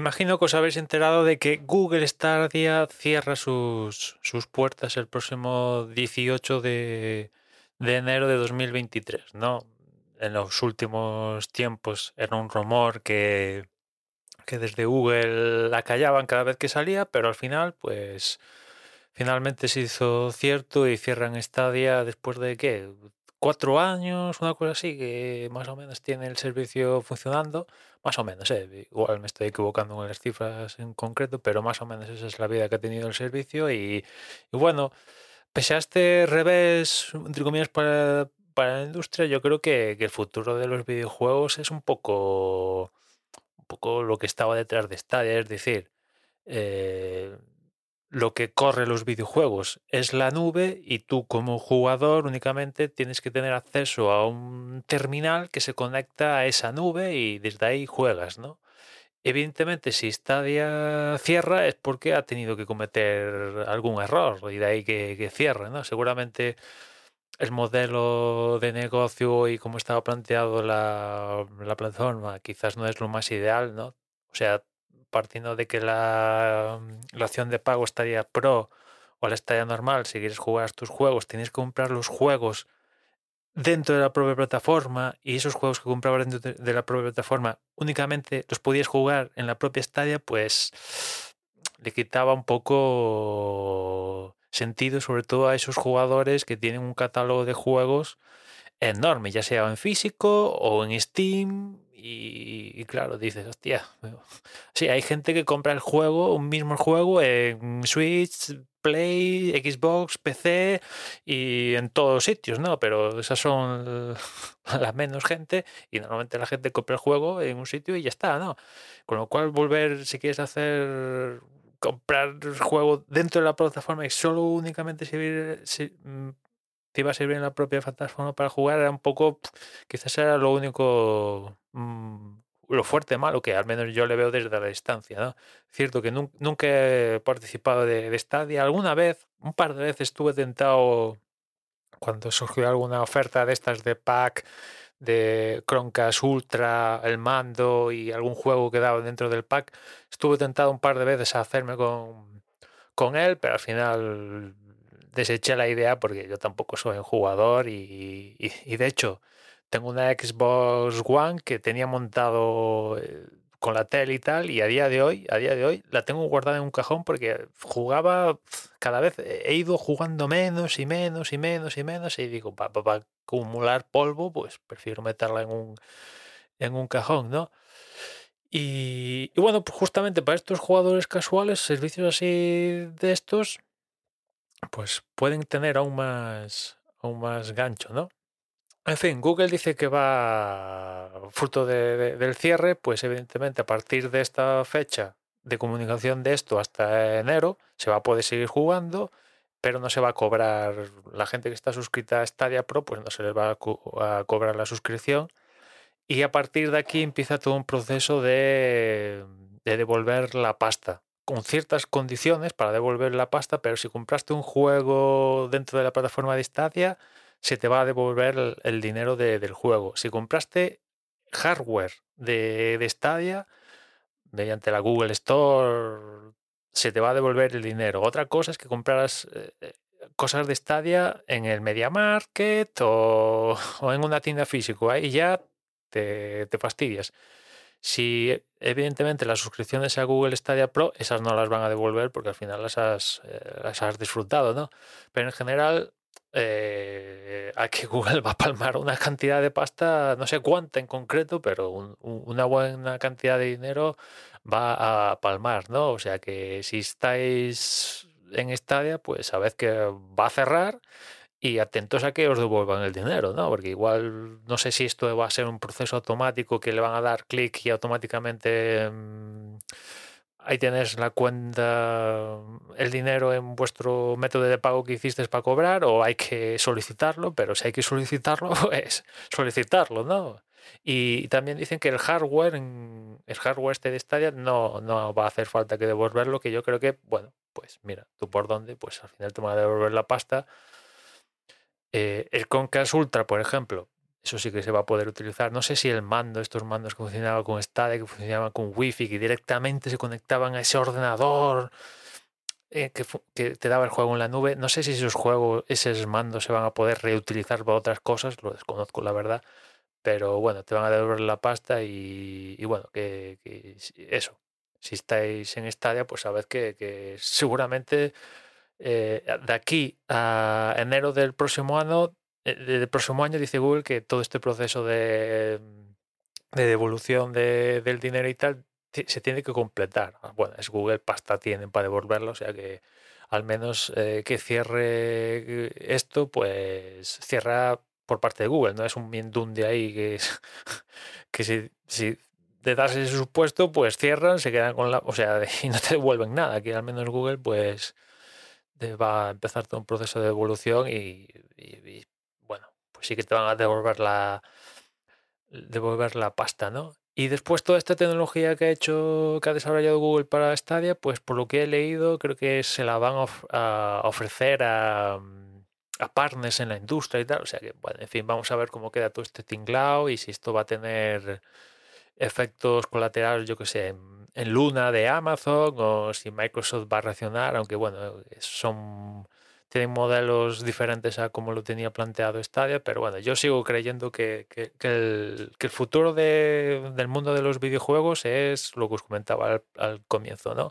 Imagino que os habéis enterado de que Google Stadia cierra sus, sus puertas el próximo 18 de, de enero de 2023, ¿no? En los últimos tiempos era un rumor que, que desde Google la callaban cada vez que salía, pero al final, pues finalmente se hizo cierto y cierran Stadia después de qué, cuatro años, una cosa así, que más o menos tiene el servicio funcionando, más o menos, eh, igual me estoy equivocando en las cifras en concreto, pero más o menos esa es la vida que ha tenido el servicio y, bueno, pese a este revés, entre comillas, para, para la industria, yo creo que, que el futuro de los videojuegos es un poco, un poco lo que estaba detrás de Stadia, es decir, eh, lo que corre los videojuegos es la nube y tú como jugador únicamente tienes que tener acceso a un terminal que se conecta a esa nube y desde ahí juegas, ¿no? Evidentemente, si Stadia cierra es porque ha tenido que cometer algún error y de ahí que, cierre, ¿no? Seguramente el modelo de negocio y cómo estaba planteado la, la plataforma quizás no es lo más ideal, ¿no? O sea, partiendo de que la, la opción de pago estaría pro o la estaría normal, si quieres jugar tus juegos, tienes que comprar los juegos dentro de la propia plataforma y esos juegos que comprabas dentro de, de la propia plataforma únicamente los podías jugar en la propia Stadia, pues le quitaba un poco sentido, sobre todo a esos jugadores que tienen un catálogo de juegos enorme, ya sea en físico o en Steam. Y, claro, dices, hostia, sí, hay gente que compra el juego, un mismo juego en Switch, Play, Xbox, PC y en todos sitios, ¿no? Pero esas son la menos gente y normalmente la gente compra el juego en un sitio y ya está, ¿no? Con lo cual volver, si quieres hacer comprar el juego dentro de la plataforma y solo únicamente servir, mm, te iba a servir en la propia plataforma para jugar era un poco, quizás era lo único, mm, lo fuerte malo que al menos yo le veo desde la distancia, ¿no? Cierto que nun- nunca he participado de, de Stadia, alguna vez, un par de veces estuve tentado cuando surgió alguna oferta de estas de pack de Chromecast Ultra, el mando y algún juego que daba dentro del pack, estuve tentado un par de veces a hacerme con, con él, pero al final deseché la idea porque yo tampoco soy un jugador y, de hecho tengo una Xbox One que tenía montado eh, con la tele y tal y a día de hoy, a día de hoy la tengo guardada en un cajón porque jugaba cada vez he ido jugando menos y menos y menos y menos y digo, para acumular polvo, pues prefiero meterla en un, en un cajón, ¿no? Y, y bueno, pues justamente para estos jugadores casuales, servicios así de estos, pues pueden tener aún más, aún más gancho, ¿no? En fin, Google dice que va, fruto de- de- del cierre, pues evidentemente a partir de esta fecha de comunicación de esto hasta enero, se va a poder seguir jugando, pero no se va a cobrar, la gente que está suscrita a Stadia Pro, pues no se les va a, a cobrar la suscripción. Y a partir de aquí empieza todo un proceso de, de devolver la pasta, con ciertas condiciones para devolver la pasta, pero si compraste un juego dentro de la plataforma de Stadia, se te va a devolver el, dinero de- del juego. Si compraste hardware de, de Stadia, mediante la Google Store, se te va a devolver el dinero. Otra cosa es que compraras eh, eh, cosas de Stadia en el Media Market o, en una tienda física. Ahí ya te fastidias. Si evidentemente las suscripciones a Google Stadia Pro, esas no las van a devolver porque al final las has, eh, las has disfrutado, ¿no? Pero en general, eh, a que Google va a palmar una cantidad de pasta, no sé cuánta en concreto, pero un- un- una buena cantidad de dinero va a palmar, ¿no? O sea que si estáis en Stadia, pues sabed que va a cerrar y atentos a que os devuelvan el dinero, ¿no? Porque igual no sé si esto va a ser un proceso automático que le van a dar clic y automáticamente mm, ahí tienes la cuenta, el dinero en vuestro método de pago que hiciste para cobrar o hay que solicitarlo, pero si hay que solicitarlo, pues solicitarlo, ¿no? Y también dicen que el hardware, el hardware este de Stadia no, no va a hacer falta que devolverlo, que yo creo que, bueno, pues mira, tú por dónde, pues al final te van a devolver la pasta eh, el Concast Ultra, por ejemplo, eso sí que se va a poder utilizar. No sé si el mando, estos mandos que funcionaban con Stadia, que funcionaban con Wi-Fi, que directamente se conectaban a ese ordenador eh, que, te daba el juego en la nube. No sé si esos juegos, esos mandos se van a poder reutilizar para otras cosas, lo desconozco la verdad. Pero bueno, te van a devolver la pasta y, bueno, que, eso. Si estáis en Stadia, pues sabed que, que seguramente eh, de aquí a enero del próximo año, eh, del próximo año dice Google que todo este proceso de, de devolución de, del dinero y tal se tiene que completar. Ah, bueno, es Google, pasta tienen para devolverlo, o sea que al menos eh, que cierre esto, pues cierra por parte de Google, no es un mindún de ahí que, que si, si das ese supuesto, pues cierran, se quedan con la, o sea, y no te devuelven nada, que al menos Google, pues va a empezar todo un proceso de evolución y, bueno, pues sí que te van a devolver la devolver la pasta, ¿no? Y después toda esta tecnología que ha hecho, que ha desarrollado Google para Stadia, pues por lo que he leído, creo que se la van a, ofrecer a, a partners en la industria y tal. O sea que, bueno, en fin, vamos a ver cómo queda todo este tinglao y si esto va a tener efectos colaterales, yo que sé, Luna de Amazon o si Microsoft va a reaccionar, aunque bueno, son tienen modelos diferentes a como lo tenía planteado Stadia, pero bueno, yo sigo creyendo que, el, futuro del mundo de los videojuegos es lo que os comentaba al, comienzo, ¿no?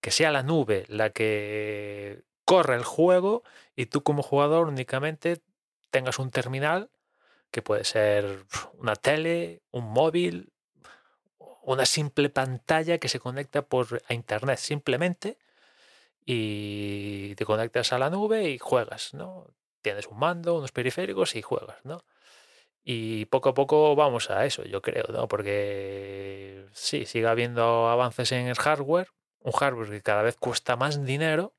Que sea la nube la que corre el juego y tú como jugador únicamente tengas un terminal que puede ser una tele, un móvil, una simple pantalla que se conecta por a internet simplemente y te conectas a la nube y juegas, ¿no? Tienes un mando, unos periféricos y juegas, ¿no? Y poco a poco vamos a eso, yo creo, ¿no? Porque sí, sigue habiendo avances en el hardware, un hardware que cada vez cuesta más dinero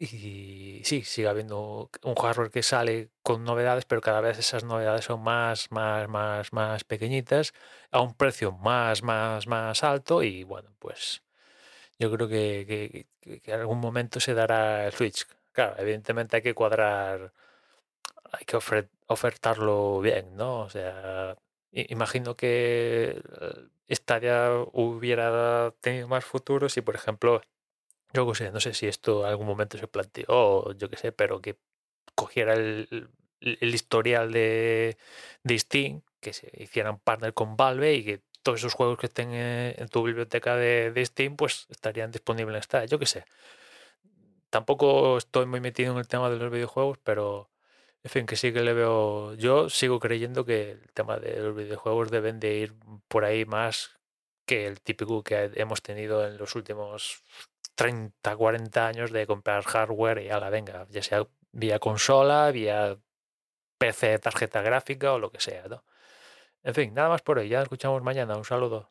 y sí, sigue habiendo un hardware que sale con novedades, pero cada vez esas novedades son más, más, más, más pequeñitas, a un precio más, más, más alto. Y bueno, pues yo creo que, que, en algún momento se dará el switch. Claro, evidentemente hay que cuadrar, hay que ofertarlo bien, ¿no? O sea, imagino que Stadia hubiera tenido más futuro si, por ejemplo, yo qué sé, no sé si esto en algún momento se planteó, yo qué sé, pero que cogiera el, historial de, de, Steam, que se hicieran partner con Valve y que todos esos juegos que estén en, tu biblioteca de, Steam, pues estarían disponibles en esta, yo qué sé. Tampoco estoy muy metido en el tema de los videojuegos, pero en fin, que sí que le veo. Yo sigo creyendo que el tema de los videojuegos deben de ir por ahí más que el típico que hemos tenido en los últimos 30, 40 años de comprar hardware y a la venga, ya sea vía consola, vía PC, tarjeta gráfica o lo que sea, ¿no? En fin, nada más por hoy. Ya escuchamos mañana. Un saludo.